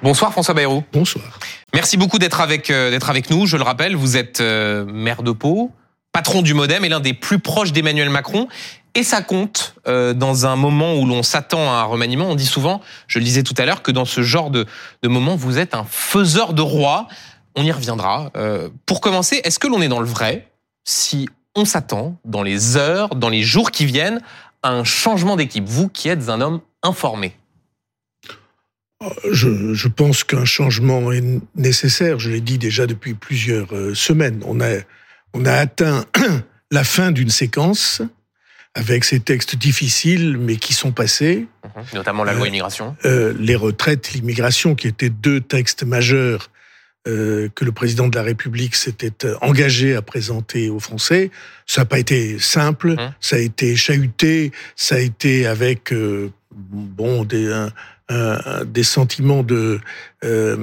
Bonsoir François Bayrou. Bonsoir. Merci beaucoup d'être avec, euh, d'être avec nous. Je le rappelle, vous êtes euh, maire de Pau, patron du Modem et l'un des plus proches d'Emmanuel Macron. Et ça compte euh, dans un moment où l'on s'attend à un remaniement. On dit souvent, je le disais tout à l'heure, que dans ce genre de, de moment, vous êtes un faiseur de roi. On y reviendra. Pour commencer, est-ce que l'on est dans le vrai si on s'attend, dans les heures, dans les jours qui viennent, à un changement d'équipe? Vous qui êtes un homme informé. Je, je pense qu'un changement est nécessaire. Je l'ai dit déjà depuis plusieurs euh, semaines. On a, on a atteint la fin d'une séquence avec ces textes difficiles, mais qui sont passés. Mhm. Notamment la loi immigration. Euh, les retraites, l'immigration, qui étaient deux textes majeurs euh, que le président de la République s'était engagé à présenter aux Français. Ça n'a pas été simple, Hum. ça a été chahuté, ça a été avec euh, bon des, un- un- des sentiments de euh,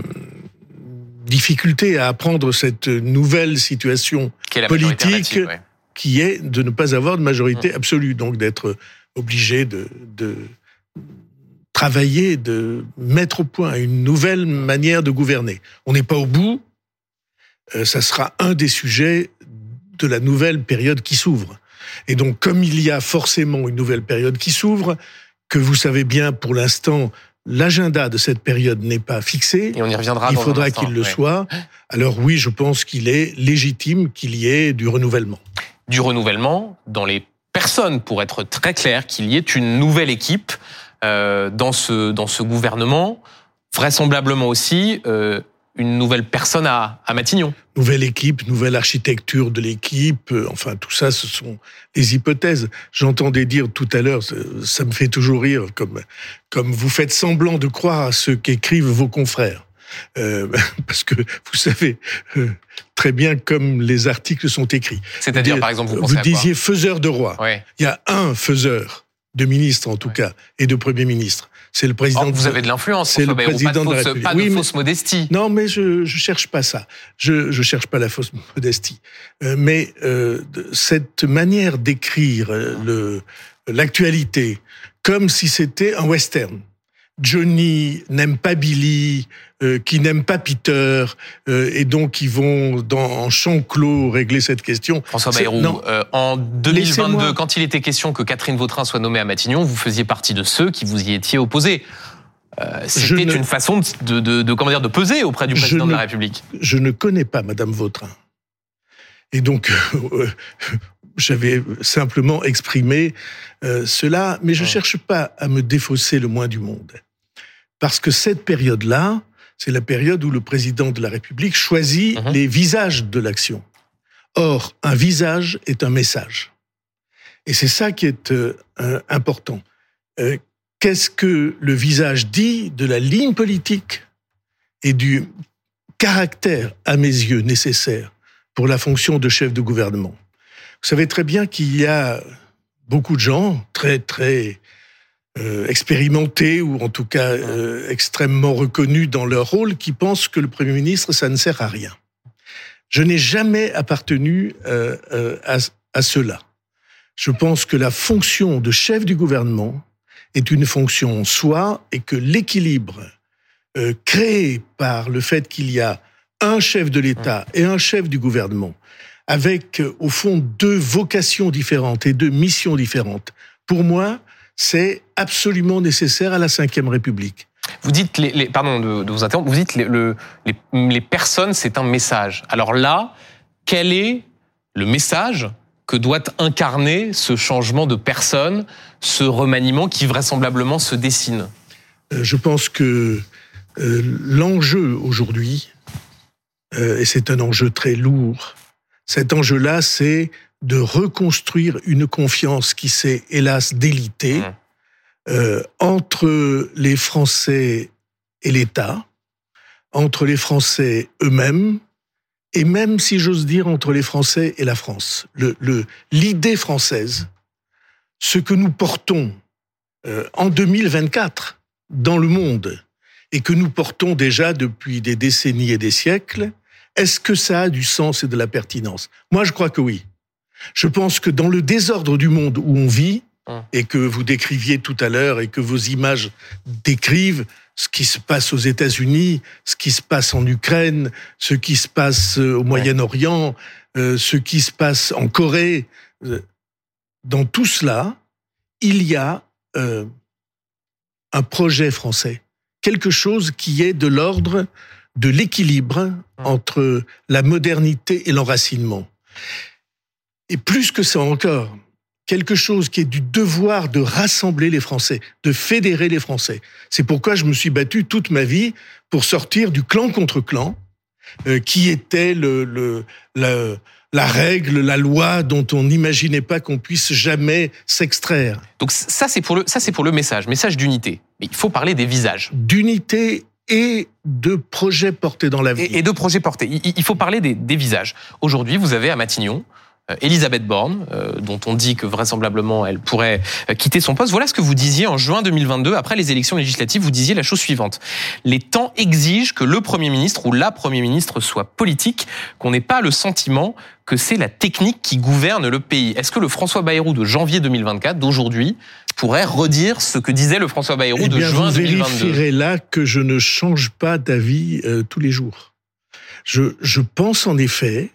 difficulté à apprendre cette nouvelle situation Qui politique, ouais. qui est de ne pas avoir de majorité Hum. absolue, donc d'être obligé de, de travailler, de mettre au point une nouvelle manière de gouverner. On n'est pas au bout, euh, ça sera un des sujets de la nouvelle période qui s'ouvre. Et donc, comme il y a forcément une nouvelle période qui s'ouvre, que vous savez bien pour l'instant, l'agenda de cette période n'est pas fixé, Et on y reviendra. il dans faudra qu'il le ouais. soit. Alors oui, je pense qu'il est légitime qu'il y ait du renouvellement. du renouvellement dans les personnes, pour être très clair, qu'il y ait une nouvelle équipe euh, dans ce dans ce gouvernement, vraisemblablement aussi euh, une nouvelle personne à, à Matignon. Nouvelle équipe, nouvelle architecture de l'équipe, euh, enfin tout ça, ce sont des hypothèses. J'entendais dire tout à l'heure, ça, ça me fait toujours rire, comme, comme vous faites semblant de croire à ce qu'écrivent vos confrères. Euh, parce que vous savez euh, très bien comme les articles sont écrits. C'est-à-dire, Vous par exemple, vous pensez Vous quoi disiez faiseur de roi. Ouais. Il y a un faiseur de ministre en tout Ouais. cas et de premier ministre. C'est le président. Or, de- vous avez de l'influence, c'est le président pas de de la République. pas de Oui, mais- fausse modestie. Non, mais je je cherche pas ça. Je je cherche pas la fausse modestie. Euh, mais euh, cette manière d'écrire euh, le l'actualité comme si c'était un western. Johnny n'aime pas Billy, euh, qui n'aime pas Peter, euh, et donc ils vont dans en champ clos régler cette question. François Bayrou, euh, en 2022, Laissez-moi- quand il était question que Catherine Vautrin soit nommée à Matignon, vous faisiez partie de ceux qui vous y étiez opposés. C'était ne- une façon de, de, de, comment dire, de peser auprès du président de la République. je ne connais pas Madame Vautrin. Et donc, j'avais simplement exprimé euh, cela, mais je ne Ouais. cherche pas à me défausser le moins du monde. Parce que cette période-là, c'est la période où le président de la République choisit Mhm. les visages de l'action. Or, un visage est un message. Et c'est ça qui est euh, euh, important. Euh, Qu'est-ce que le visage dit de la ligne politique et du caractère, à mes yeux, nécessaire pour la fonction de chef de gouvernement? Vous savez très bien qu'il y a beaucoup de gens très, très euh, expérimentés ou en tout cas euh, extrêmement reconnus dans leur rôle qui pensent que le Premier ministre, ça ne sert à rien. Je n'ai jamais appartenu euh, euh, à, à cela. Je pense que la fonction de chef du gouvernement est une fonction en soi et que l'équilibre euh, créé par le fait qu'il y a un chef de l'État et un chef du gouvernement, avec au fond deux vocations différentes et deux missions différentes, pour moi, c'est absolument nécessaire à la Ve République. Vous dites, les, les- pardon de, de vous interrompre, vous dites les, le- les, les personnes, c'est un message. Alors là, quel est le message que doit incarner ce changement de personne, ce remaniement qui vraisemblablement se dessine? Euh, Je pense que euh, l'enjeu aujourd'hui, euh, et c'est un enjeu très lourd, cet enjeu-là, c'est de reconstruire une confiance qui s'est hélas délitée Mhm. euh, entre les Français et l'État, entre les Français eux-mêmes, et même, si j'ose dire, entre les Français et la France. Le- le- L'idée française, ce que nous portons euh, en 2024 dans le monde, et que nous portons déjà depuis des décennies et des siècles, est-ce que ça a du sens et de la pertinence? Moi, je crois que oui. Je pense que dans le désordre du monde où on vit, Hum. et que vous décriviez tout à l'heure et que vos images décrivent, ce qui se passe aux États-Unis, ce qui se passe en Ukraine, ce qui se passe euh, au Moyen-Orient, euh, ce qui se passe en Corée. Euh, dans tout cela, il y a un projet français, quelque chose qui est de l'ordre de l'équilibre entre la modernité et l'enracinement. Et plus que ça encore, quelque chose qui est du devoir de rassembler les Français, de fédérer les Français. C'est pourquoi je me suis battu toute ma vie pour sortir du clan contre clan, euh, qui était le, le la, la, règle, la loi dont on n'imaginait pas qu'on puisse jamais s'extraire. Donc ça c'est pour le ça c'est pour le message, message d'unité. Mais il faut parler des visages. D'unité et de projets portés dans la vie. Et, de projets portés. Il, faut parler des, des visages. Aujourd'hui, vous avez à Matignon Elisabeth Borne, euh, dont on dit que vraisemblablement elle pourrait euh, quitter son poste. Voilà ce que vous disiez en juin 2022, après les élections législatives, vous disiez la chose suivante. Les temps exigent que le Premier ministre ou la Premier ministre soit politique, qu'on n'ait pas le sentiment que c'est la technique qui gouverne le pays. Est-ce que le François Bayrou de janvier 2024, d'aujourd'hui, pourrait redire ce que disait le François Bayrou eh de juin vous 2022 Vous vérifierez là que je ne change pas d'avis tous les jours. Je, je pense en effet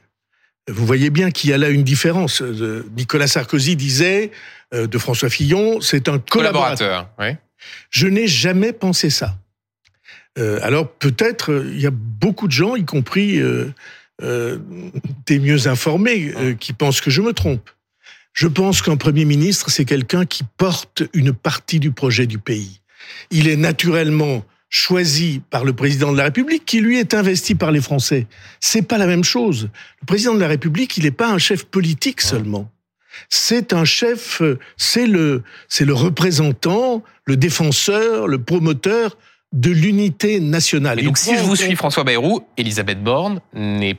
vous voyez bien qu'il y a là une différence. Euh, Nicolas Sarkozy disait euh, de François Fillon, c'est un collaborateur. Je n'ai jamais pensé ça. Euh, alors peut-être il y a beaucoup de gens, y compris des mieux informés, qui pensent que je me trompe. Je pense qu'un Premier ministre, c'est quelqu'un qui porte une partie du projet du pays. Il est naturellement choisi par le président de la République qui lui est investi par les Français. C'est pas la même chose. Le président de la République, il n'est pas un chef politique seulement. C'est un chef, c'est le, c'est le représentant, le défenseur, le promoteur de l'unité nationale. Et donc, si je vous suis, François Bayrou, Elisabeth Borne n'est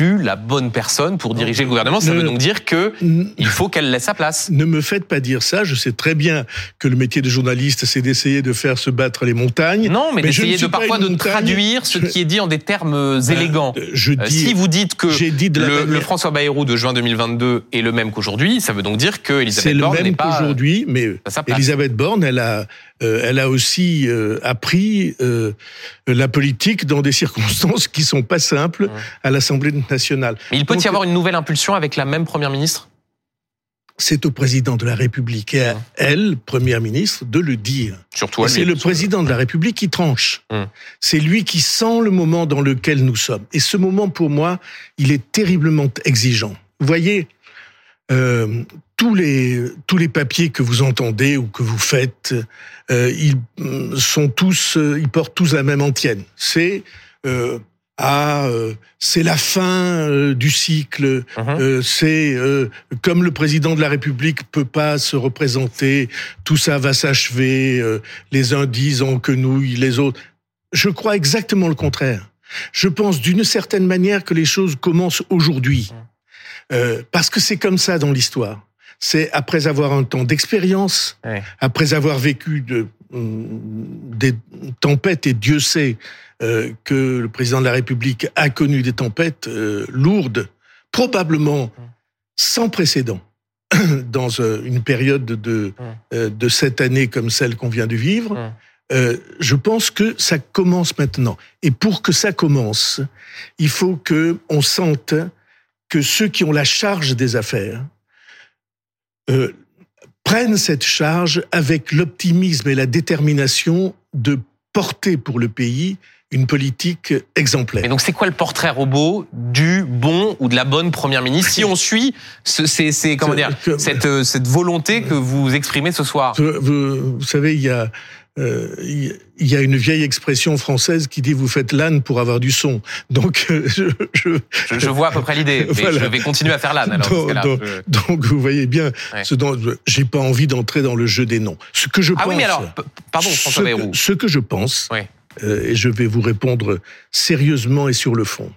plus la bonne personne pour diriger le gouvernement. Ça veut donc dire que il faut qu'elle laisse sa place. Ne me faites pas dire ça. Je sais très bien que le métier de journaliste, c'est d'essayer de faire se battre les montagnes. Non, mais, d'essayer de parfois de traduire ce qui est dit en des termes euh, élégants. je euh, dis, si vous dites que dit le, François Bayrou de juin 2022 est le même qu'aujourd'hui, ça veut donc dire que Elisabeth Borne n'est pas. C'est le même qu'aujourd'hui, mais Elisabeth Borne, elle a euh, elle a aussi euh, appris euh, la politique dans des circonstances qui sont pas simples à l'Assemblée nationale. Mais il peut y avoir une nouvelle impulsion avec la même première ministre? C'est au président de la République et à elle, première ministre, de le dire. Surtout C'est le président de la République qui tranche. C'est lui qui sent le moment dans lequel nous sommes. Et ce moment, pour moi, il est terriblement exigeant. Vous voyez, euh, tous les tous les papiers que vous entendez ou que vous faites, euh, ils sont tous, euh, ils portent tous la même antienne. C'est euh, ah, c'est la fin du cycle. Uh-huh. c'est comme le président de la République peut pas se représenter, tout ça va s'achever. les uns disent en quenouille, les autres. Je crois exactement le contraire. Je pense d'une certaine manière que les choses commencent aujourd'hui. Uh-huh. parce que c'est comme ça dans l'histoire c'est après avoir un temps d'expérience, après avoir vécu de, mm, des tempêtes, et Dieu sait euh, que le président de la République a connu des tempêtes euh, lourdes, probablement sans précédent dans euh, une période de, de cette année comme celle qu'on vient de vivre. je pense que ça commence maintenant. Et pour que ça commence, il faut que on sente que ceux qui ont la charge des affaires, euh, prennent cette charge avec l'optimisme et la détermination de porter pour le pays une politique exemplaire. Et donc, c'est quoi le portrait robot du bon ou de la bonne première ministre Si on suit, c'est comment dire cette, euh, cette volonté que vous exprimez ce soir? Vous, vous savez, il y a euh, il y a une vieille expression française qui dit vous faites l'âne pour avoir du son. Donc euh, je, je, je, vois à peu près l'idée. Voilà. Je vais continuer à faire l'âne. Alors, donc, donc, vous voyez bien, ce dont j'ai pas envie d'entrer dans le jeu des noms. Ce que je ah pense. oui, mais alors, pardon, François ce, que, ce que je pense, euh, et je vais vous répondre sérieusement et sur le fond,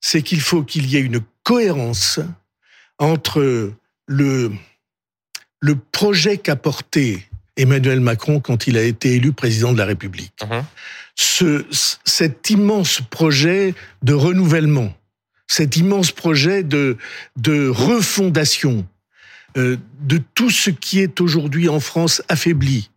c'est qu'il faut qu'il y ait une cohérence entre le le projet qu'a porté Emmanuel Macron quand il a été élu président de la République. Uh-huh. Ce, cet immense projet de renouvellement, cet immense projet de, de refondation euh, de tout ce qui est aujourd'hui en France affaibli,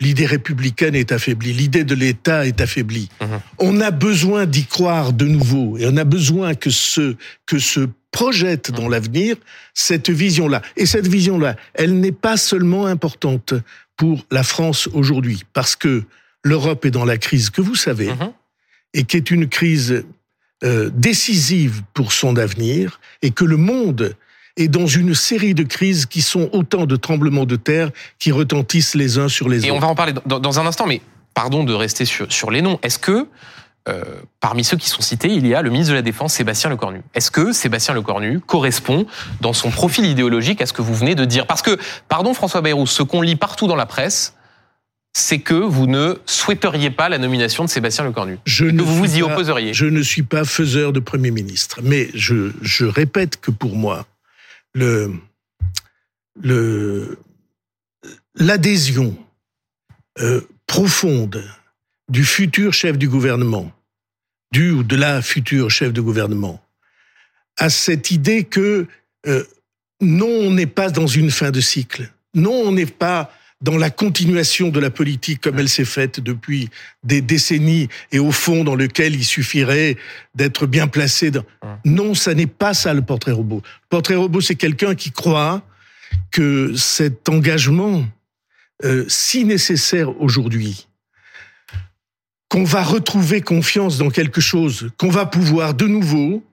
l'idée républicaine est affaiblie, l'idée de l'État est affaiblie. Mhm. On a besoin d'y croire de nouveau et on a besoin que ce que se projette dans l'avenir cette vision-là. Et cette vision-là, elle n'est pas seulement importante pour la France aujourd'hui, parce que l'Europe est dans la crise que vous savez, Mhm. et qui est une crise euh, décisive pour son avenir, et que le monde est dans une série de crises qui sont autant de tremblements de terre qui retentissent les uns sur les Et on autres. va en parler dans, dans un instant, mais pardon de rester sur, sur les noms. Est-ce que euh, parmi ceux qui sont cités, il y a le ministre de la Défense, Sébastien Lecornu Est-ce que Sébastien Lecornu correspond dans son profil idéologique à ce que vous venez de dire? Parce que, pardon François Bayrou, ce qu'on lit partout dans la presse, c'est que vous ne souhaiteriez pas la nomination de Sébastien Lecornu. Je Que ne vous vous y pas- opposeriez. Je ne suis pas faiseur de Premier ministre, mais je, je répète que pour moi, le, le, l'adhésion euh, profonde du futur chef du gouvernement, du ou de la future chef de gouvernement, à cette idée que euh, non, on n'est pas dans une fin de cycle, non, on n'est pas dans la continuation de la politique comme elle s'est faite depuis des décennies et au fond dans lequel il suffirait d'être bien placé. Dans... Non, ça n'est pas ça le portrait robot. Le portrait robot, c'est quelqu'un qui croit que cet engagement euh, si nécessaire aujourd'hui, qu'on va retrouver confiance dans quelque chose, qu'on va pouvoir de nouveau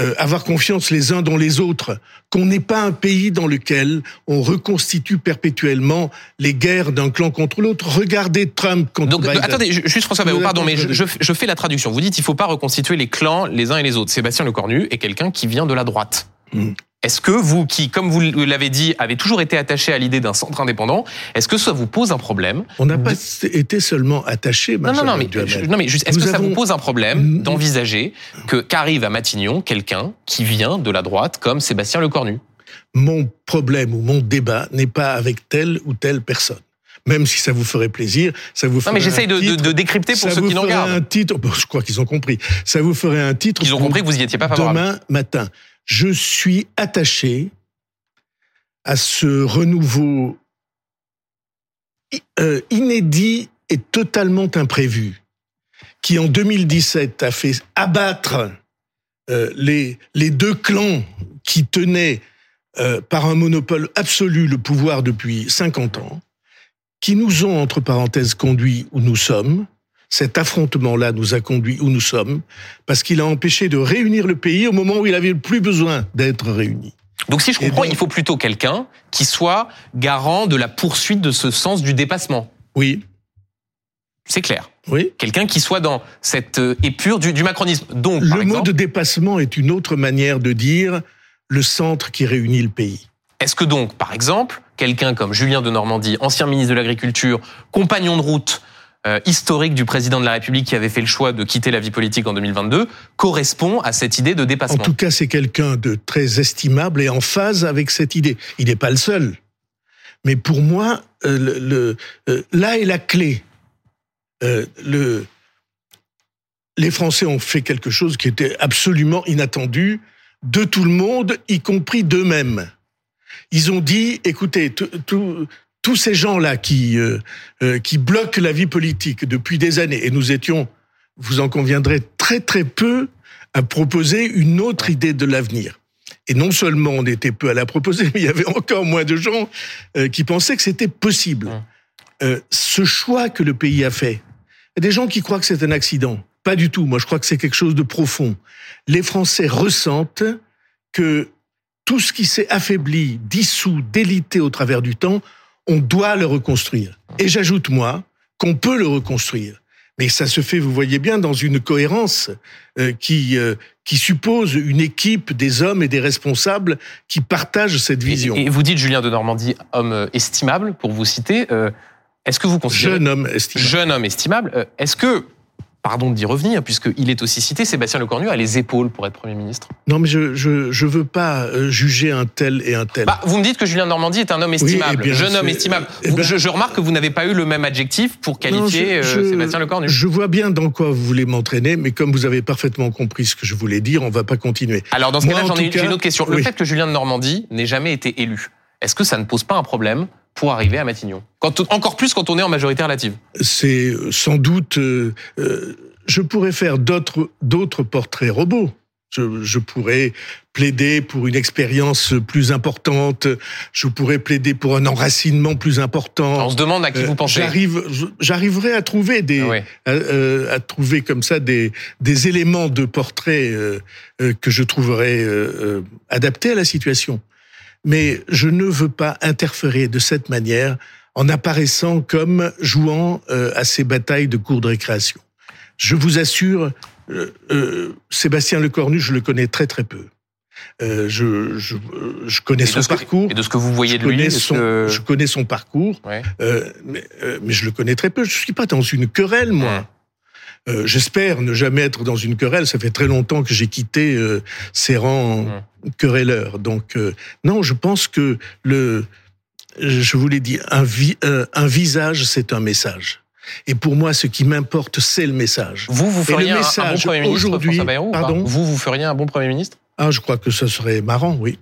euh, avoir confiance les uns dans les autres, qu'on n'est pas un pays dans lequel on reconstitue perpétuellement les guerres d'un clan contre l'autre. Regardez Trump contre Donc, Biden. attendez, ju- juste François Bayrou, pardon, mais je, fais la traduction. Vous dites il faut pas reconstituer les clans les uns et les autres. Sébastien Lecornu est quelqu'un qui vient de la droite. Mm. Est-ce que vous, qui, comme vous l'avez dit, avez toujours été attaché à l'idée d'un centre indépendant, est-ce que ça vous pose un problème On n'a pas été seulement attaché. Non, non, non, mais, je- non, mais juste, est-ce que ça vous pose un problème d'envisager que qu'arrive à Matignon quelqu'un qui vient de la droite comme Sébastien Lecornu? Mon problème ou mon débat n'est pas avec telle ou telle personne. Même si ça vous ferait plaisir, ça vous Non, ferait mais j'essaye de, de, de décrypter pour ça ceux vous qui ferait regardent. un titre. Bon, je crois qu'ils ont compris. Ça vous ferait un titre. Ils ont compris que vous y étiez pas favorable. Demain matin, je suis attaché à ce renouveau euh, inédit et totalement imprévu, qui en 2017 a fait abattre euh, les, les deux clans qui tenaient euh, par un monopole absolu le pouvoir depuis 50 ans, qui nous ont, entre parenthèses, conduits où nous sommes. Cet affrontement-là nous a conduits où nous sommes, parce qu'il a empêché de réunir le pays au moment où il avait le plus besoin d'être réuni. Donc si je comprends, donc- il faut plutôt quelqu'un qui soit garant de la poursuite de ce sens du dépassement. Oui, C'est clair. oui. Quelqu'un qui soit dans cette euh, épure du, du macronisme. Donc, par Le mot de dépassement est une autre manière de dire le centre qui réunit le pays. est-ce que donc, par exemple, quelqu'un comme Julien de Normandie, ancien ministre de l'Agriculture, compagnon de route euh, historique du président de la République qui avait fait le choix de quitter la vie politique en 2022, correspond à cette idée de En dépassement tout cas, c'est quelqu'un de très estimable et en phase avec cette idée. Il n'est pas le seul. Mais pour moi, euh, le, le- euh, là est la clé. Le, les Français ont fait quelque chose qui était absolument inattendu de tout le monde, y compris d'eux-mêmes. Ils ont dit, écoutez, tout- tout- tous ces gens-là qui, euh, euh, qui bloquent la vie politique depuis des années, et nous étions, vous en conviendrez, très très peu à proposer une autre idée de l'avenir. Et non seulement on était peu à la proposer, mais il y avait encore moins de gens euh, qui pensaient que c'était possible. Ce choix que le pays a fait, il y a des gens qui croient que c'est un accident. Pas du tout. Moi, je crois que c'est quelque chose de profond. Les Français ressentent que tout ce qui s'est affaibli, dissous, délité au travers du temps, on doit le reconstruire. Et j'ajoute, moi, qu'on peut le reconstruire. Mais ça se fait, vous voyez bien, dans une cohérence euh, qui, euh, qui suppose une équipe des hommes et des responsables qui partagent cette vision. Et, et vous dites Julien de Normandie, homme euh, estimable, pour vous citer. euh, est-ce que vous considérez Jeune homme estimé. jeune homme estimable, est-ce que, pardon d'y revenir, puisqu'il est aussi cité, Sébastien Lecornu a les épaules pour être Premier ministre Non, mais je je je veux pas euh, juger un tel et un tel. bah, Vous me dites que Julien de Normandie est un homme estimable, eh bien, jeune homme estimable. eh Vous- ben- je, je remarque que vous n'avez pas eu le même adjectif pour qualifier Non, je- euh, je- Sébastien Lecornu. Je vois bien dans quoi vous voulez m'entraîner, mais comme vous avez parfaitement compris ce que je voulais dire, on va pas continuer. Alors dans ce cas-là, en j'en ai une, j'ai cas, une autre question. Le oui. fait que Julien de Normandie n'ait jamais été élu, est-ce que ça ne pose pas un problème pour arriver à Matignon quand, Encore plus quand on est en majorité relative. C'est sans doute... Euh, euh, je pourrais faire d'autres portraits robots. Je, je, pourrais plaider pour une expérience plus importante. Je pourrais plaider pour un enracinement plus important. On se demande à qui vous pensez. J'arrive, j'arriverai à trouver des, ah à, à, trouver comme ça des des éléments de portrait euh, que je trouverais euh, adaptés à la situation mais je ne veux pas interférer de cette manière en apparaissant comme jouant euh, à ces batailles de cours de récréation. Je vous assure, euh, euh, Sébastien Lecornu, je le connais très très peu. Euh, je, je, je, connais son parcours. et de ce que vous voyez de lui, son, je connais son parcours, ouais. euh, mais, mais, je le connais très peu. Je suis pas dans une querelle, moi. Euh, J'espère ne jamais être dans une querelle. Ça fait très longtemps que j'ai quitté euh, ces rangs querelleurs. Donc euh, non, je pense que le, je vous l'ai dit, un, vi, un visage, c'est un message. Et pour moi, ce qui m'importe, c'est le message. Vous, vous feriez un, un, bon Premier ministre, Pardon Vous, vous feriez un bon Premier ministre? Ah, je crois que ce serait marrant, oui.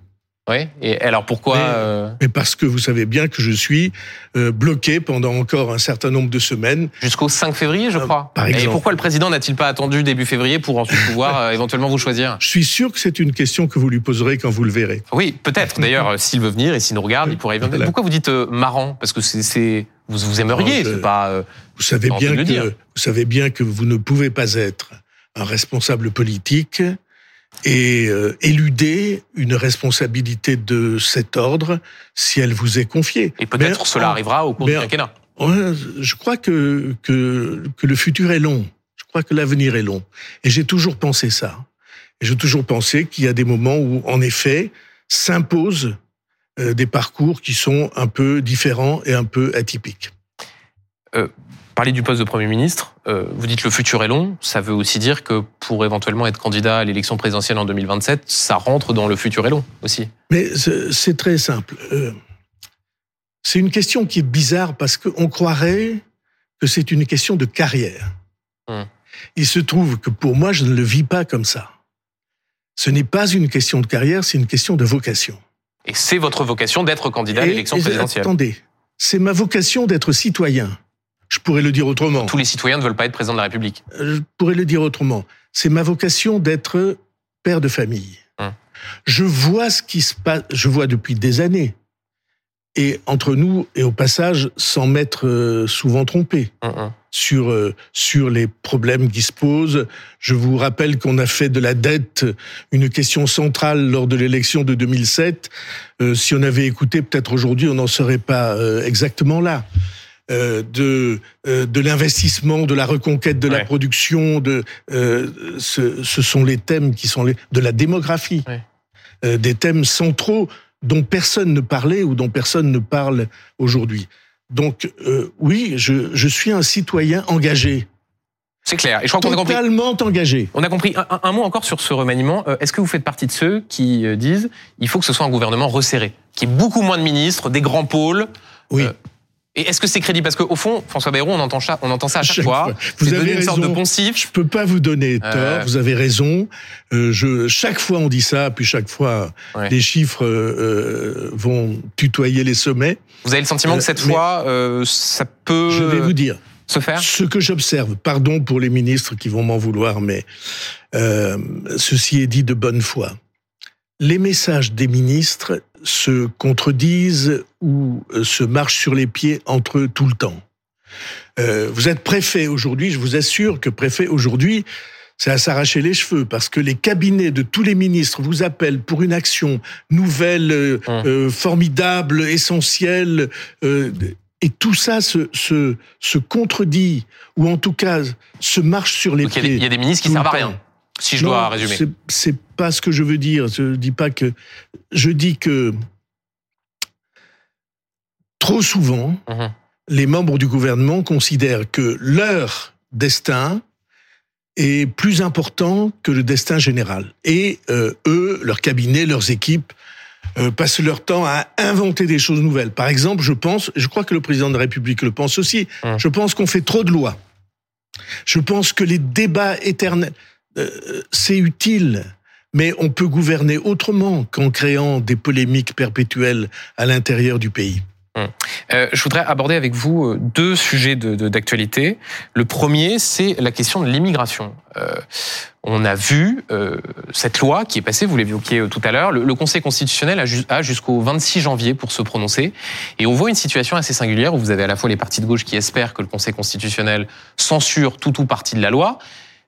Oui. Et alors pourquoi mais, euh... mais, parce que vous savez bien que je suis euh, bloqué pendant encore un certain nombre de semaines. Jusqu'au 5 février, je crois. Euh, par exemple. Et pourquoi le président n'a-t-il pas attendu début février pour ensuite pouvoir euh, éventuellement vous choisir? Je suis sûr que c'est une question que vous lui poserez quand vous le verrez. Oui, peut-être. D'ailleurs, s'il veut venir et s'il nous regarde, il pourrait venir. Voilà. Pourquoi vous dites marrant? Parce que c'est vous vous aimeriez, c'est pas. vous savez bien que vous savez bien que vous ne pouvez pas être un responsable politique et euh, éluder une responsabilité de cet ordre si elle vous est confiée. Et peut-être cela arrivera au cours du quinquennat. Je crois que, que, que le futur est long. Je crois que l'avenir est long. Et j'ai toujours pensé ça. Et j'ai toujours pensé qu'il y a des moments où, en effet, s'imposent euh, des parcours qui sont un peu différents et un peu atypiques. Euh, parler du poste de Premier ministre, euh, vous dites le futur est long, ça veut aussi dire que pour éventuellement être candidat à l'élection présidentielle en 2027, ça rentre dans le futur est long aussi. Mais c'est très simple. Euh, c'est une question qui est bizarre parce qu'on croirait que c'est une question de carrière. Hum. Il se trouve que pour moi, je ne le vis pas comme ça. Ce n'est pas une question de carrière, c'est une question de vocation. Et c'est votre vocation d'être candidat à l'élection présidentielle Attendez, c'est ma vocation d'être citoyen. Je pourrais le dire autrement. Tous les citoyens ne veulent pas être président de la République. Je pourrais le dire autrement. C'est ma vocation d'être père de famille. Hum. Je vois ce qui se passe, je vois depuis des années. Et entre nous, et au passage, sans m'être souvent trompé hum, sur, sur les problèmes qui se posent. Je vous rappelle qu'on a fait de la dette une question centrale lors de l'élection de 2007. Euh, si on avait écouté, peut-être aujourd'hui, on n'en serait pas euh, exactement là. Euh, de euh, de l'investissement, de la reconquête de ouais. la production, de euh, ce, ce, sont les thèmes qui sont les de la démographie, ouais. des thèmes centraux dont personne ne parlait ou dont personne ne parle aujourd'hui. Donc oui, je, je suis un citoyen engagé. C'est clair. Et je crois qu'on a compris. Totalement engagé. On a compris. Un, un, mot encore sur ce remaniement. Est-ce que vous faites partie de ceux qui disent il faut que ce soit un gouvernement resserré, qui ait beaucoup moins de ministres, des grands pôles Oui. Euh, et est-ce que c'est crédible? Parce qu'au fond, François Bayrou, on entend, ça, on entend ça à chaque, fois. Vous avez une sorte de poncif. Je peux pas vous donner tort. Euh... Vous avez raison. Euh, je, chaque fois on dit ça, puis chaque fois ouais. les chiffres euh, vont tutoyer les sommets. Vous avez le sentiment que cette fois, euh, ça peut. Je vais vous dire. Se faire? Ce que j'observe, pardon pour les ministres qui vont m'en vouloir, mais euh, ceci est dit de bonne foi. Les messages des ministres se contredisent ou euh, se marchent sur les pieds entre eux tout le temps. Euh, vous êtes préfet aujourd'hui, je vous assure que préfet aujourd'hui, c'est à s'arracher les cheveux parce que les cabinets de tous les ministres vous appellent pour une action nouvelle, euh, mmh. formidable, essentielle. Euh, et tout ça se, se, se, contredit, ou en tout cas se marche sur les Donc pieds. Il y, y, a des ministres qui servent à rien, si je non, dois résumer. C'est pas ce que je veux dire. Je dis pas que. Je dis que trop souvent, mmh. les membres du gouvernement considèrent que leur destin est plus important que le destin général. Et euh, eux, leur cabinet, leurs équipes, euh, passent leur temps à inventer des choses nouvelles. Par exemple, je pense, je crois que le président de la République le pense aussi, mmh. je pense qu'on fait trop de lois. Je pense que les débats éternels, euh, c'est utile mais on peut gouverner autrement qu'en créant des polémiques perpétuelles à l'intérieur du pays. Hum. Euh, je voudrais aborder avec vous euh, deux sujets d'actualité. De, le premier, c'est la question de l'immigration. Euh, on a vu cette loi qui est passée, vous l'évoquiez tout à l'heure, le, Conseil constitutionnel a, jusqu'au 26 janvier pour se prononcer, et on voit une situation assez singulière où vous avez à la fois les partis de gauche qui espèrent que le Conseil constitutionnel censure tout ou partie de la loi,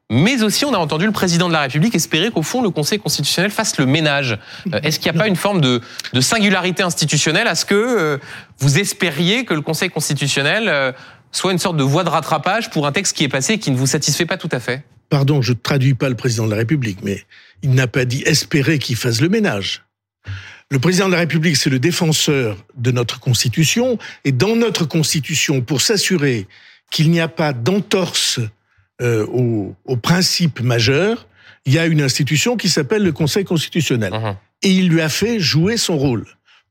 mais aussi on a entendu le président de la République espérer qu'au fond le Conseil constitutionnel fasse le ménage. Euh, est-ce qu'il n'y a pas une forme de, de, singularité institutionnelle à ce que euh, vous espériez que le Conseil constitutionnel euh, soit une sorte de voie de rattrapage pour un texte qui est passé et qui ne vous satisfait pas tout à fait? Pardon, je ne traduis pas le président de la République, mais il n'a pas dit espérer qu'il fasse le ménage. Le président de la République, c'est le défenseur de notre Constitution, et dans notre Constitution, pour s'assurer qu'il n'y a pas d'entorse euh, aux, aux, principes majeurs, il y a une institution qui s'appelle le Conseil constitutionnel. Uh -huh. Et il lui a fait jouer son rôle.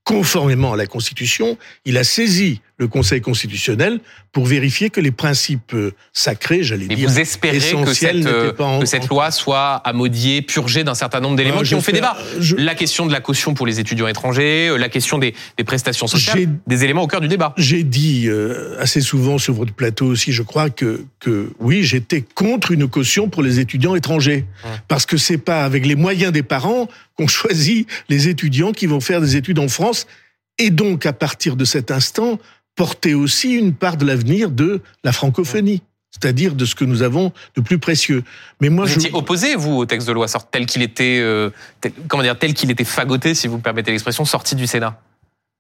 Conformément à la Constitution, il a saisi le Conseil constitutionnel pour vérifier que les principes euh, sacrés, j'allais dire, vous espérez que cette, pas en, que cette loi soit amodiée, purgée d'un certain nombre d'éléments qui ont fait débat. Je... La question de la caution pour les étudiants étrangers, euh, la question des, des prestations sociales, des éléments au cœur du débat. J'ai dit euh, assez souvent sur votre plateau aussi, je crois que, que oui, j'étais contre une caution pour les étudiants étrangers, hum. parce que c'est pas avec les moyens des parents qu'on choisit les étudiants qui vont faire des études en France, et donc à partir de cet instant porter aussi une part de l'avenir de la francophonie c'est-à-dire de ce que nous avons de plus précieux. Mais moi, vous je... étiez opposé, vous, au texte de loi sort tel qu'il était, euh, tel, comment dire, tel qu'il était fagoté, si vous permettez l'expression, sorti du Sénat.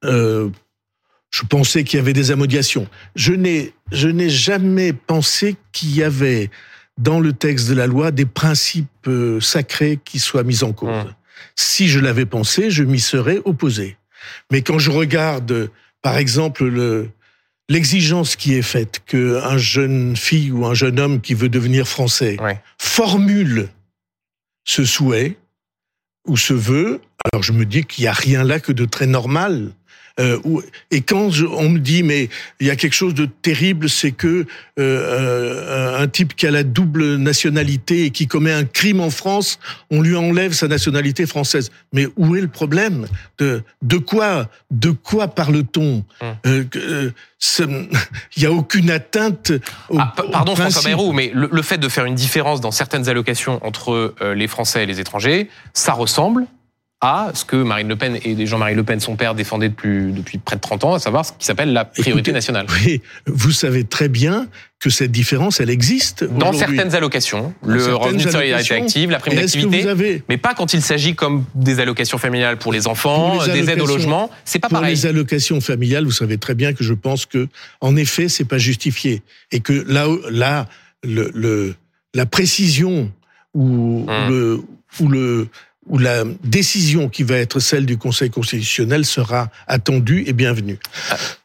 Euh, je pensais qu'il y avait des amodiations. Je n'ai, je n'ai jamais pensé qu'il y avait dans le texte de la loi des principes euh, sacrés qui soient mis en cause. Mmh. Si je l'avais pensé, je m'y serais opposé. Mais quand je regarde par exemple, le, l'exigence qui est faite qu'un jeune fille ou un jeune homme qui veut devenir français ouais. formule ce souhait ou ce vœu, alors je me dis qu'il n'y a rien là que de très normal. Euh, et quand je, on me dit mais il y a quelque chose de terrible, c'est que euh, euh, un type qui a la double nationalité et qui commet un crime en France, on lui enlève sa nationalité française. Mais où est le problème de, de quoi de quoi parle-t-on hum. euh, Il n'y a aucune atteinte. Au, ah, pardon François Bayrou, mais le, le, fait de faire une différence dans certaines allocations entre les Français et les étrangers, ça ressemble à ce que Marine Le Pen et Jean-Marie Le Pen, son père, défendaient depuis, depuis près de 30 ans, à savoir ce qui s'appelle la priorité Écoutez, nationale. Oui, vous savez très bien que cette différence, elle existe. Dans certaines allocations, Dans le certaines revenu de solidarité active, la prime d'activité, avez... mais pas quand il s'agit comme des allocations familiales pour les enfants, pour les des aides au logement, c'est pas pour pareil. Pour les allocations familiales, vous savez très bien que je pense que, en effet, c'est pas justifié. Et que là, là le, le, la précision ou, hum. le, ou le, où la décision qui va être celle du Conseil constitutionnel sera attendue et bienvenue.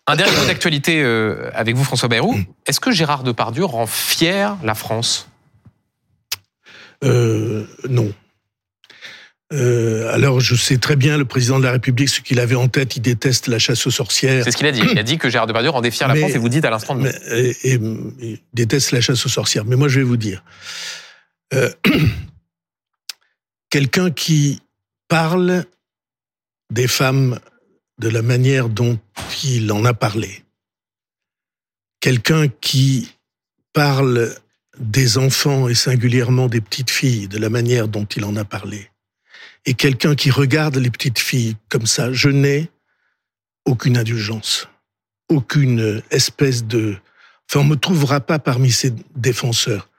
Un dernier mot d'actualité euh, avec vous, François Bayrou. Est-ce que Gérard Depardieu rend fier la France? Euh, Non. Euh, alors, je sais très bien, le président de la République, ce qu'il avait en tête, il déteste la chasse aux sorcières. C'est ce qu'il a dit. Il a dit que Gérard Depardieu rendait fier la mais, France et vous dites à l'instant de et, et, il déteste la chasse aux sorcières. Mais moi, je vais vous dire. Euh, quelqu'un qui parle des femmes de la manière dont il en a parlé. Quelqu'un qui parle des enfants et singulièrement des petites filles de la manière dont il en a parlé. Et quelqu'un qui regarde les petites filles comme ça, je n'ai aucune indulgence, aucune espèce de... On ne me trouvera pas parmi ces défenseurs.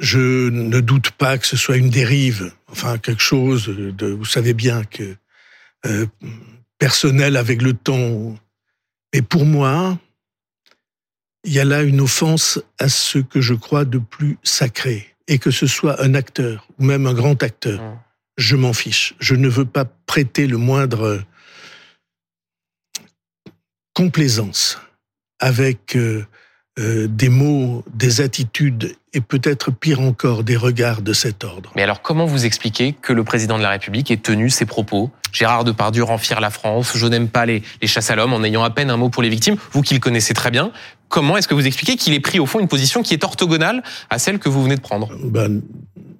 Je ne doute pas que ce soit une dérive, enfin quelque chose de, vous savez bien que euh, personnel avec le temps. Mais pour moi, il y a là une offense à ce que je crois de plus sacré, et que ce soit un acteur ou même un grand acteur. Mmh. Je m'en fiche. Je ne veux pas prêter le moindre complaisance avec euh, euh, des mots, des attitudes et peut-être pire encore des regards de cet ordre. Mais alors comment vous expliquez que le président de la République ait tenu ces propos? Gérard Depardieu rend fier la France, je n'aime pas les, les chasses à l'homme en ayant à peine un mot pour les victimes, vous qui le connaissez très bien, comment est-ce que vous expliquez qu'il ait pris au fond une position qui est orthogonale à celle que vous venez de prendre? Ben,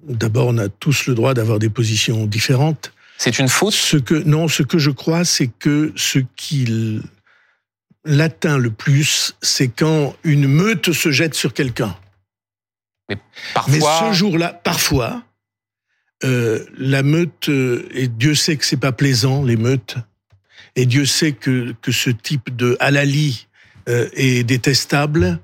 D'abord, on a tous le droit d'avoir des positions différentes. C'est une faute? Ce que, Non, ce que je crois, c'est que ce qu'il l'atteint le plus, c'est quand une meute se jette sur quelqu'un. Mais parfois. Mais ce jour-là, parfois, euh, la meute, euh, et Dieu sait que c'est pas plaisant, les meutes, et Dieu sait que, que ce type de halali euh, est détestable,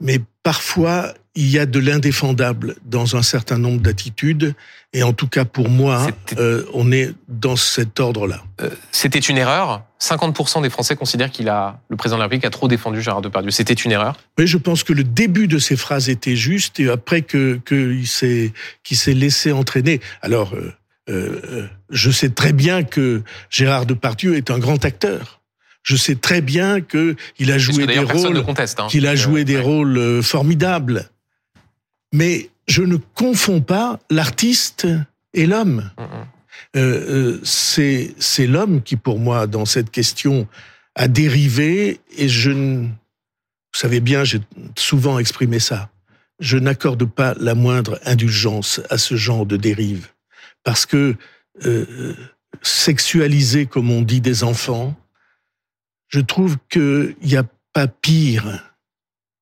mais parfois, il y a de l'indéfendable dans un certain nombre d'attitudes, et en tout cas pour moi, euh, on est dans cet ordre-là. C'était une erreur. 50% des Français considèrent qu'il a, le président de la République a trop défendu Gérard Depardieu. C'était une erreur. Oui, je pense que le début de ces phrases était juste, et après que qu'il s'est qu'il s'est laissé entraîner. Alors, euh, euh, je sais très bien que Gérard Depardieu est un grand acteur. Je sais très bien que il a joué des rôles, hein. qu'il a joué des ouais. rôles formidables mais je ne confonds pas l'artiste et l'homme. Mm -hmm. Euh, c'est c'est l'homme qui, pour moi, dans cette question, a dérivé. Et je, ne, vous savez bien, j'ai souvent exprimé ça. Je n'accorde pas la moindre indulgence à ce genre de dérive, parce que euh, sexualiser, comme on dit, des enfants, je trouve qu'il n'y a pas pire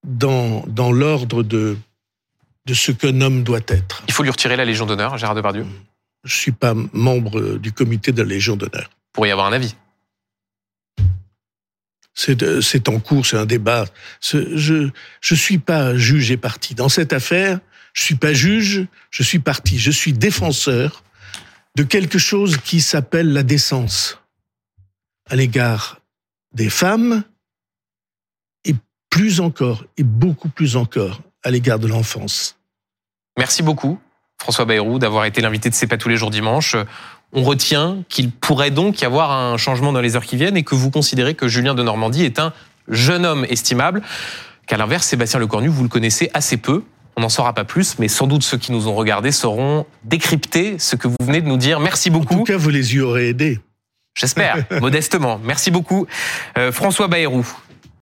dans dans l'ordre de de ce qu'un homme doit être. Il faut lui retirer la Légion d'honneur, Gérard Depardieu? Je ne suis pas membre du comité de la Légion d'honneur. Pour y avoir un avis C'est en cours, c'est un débat. Je ne suis pas juge et parti. Dans cette affaire, je ne suis pas juge, je suis parti. Je suis défenseur de quelque chose qui s'appelle la décence à l'égard des femmes et plus encore, et beaucoup plus encore, à l'égard de l'enfance. Merci beaucoup, François Bayrou, d'avoir été l'invité de C'est pas tous les jours dimanche. On retient qu'il pourrait donc y avoir un changement dans les heures qui viennent et que vous considérez que Julien de Normandie est un jeune homme estimable, qu'à l'inverse, Sébastien Lecornu, vous le connaissez assez peu. On n'en saura pas plus, mais sans doute ceux qui nous ont regardés sauront décrypter ce que vous venez de nous dire. Merci beaucoup. En tout cas, vous les y aurez aidés. J'espère, modestement. Merci beaucoup. Euh, François Bayrou,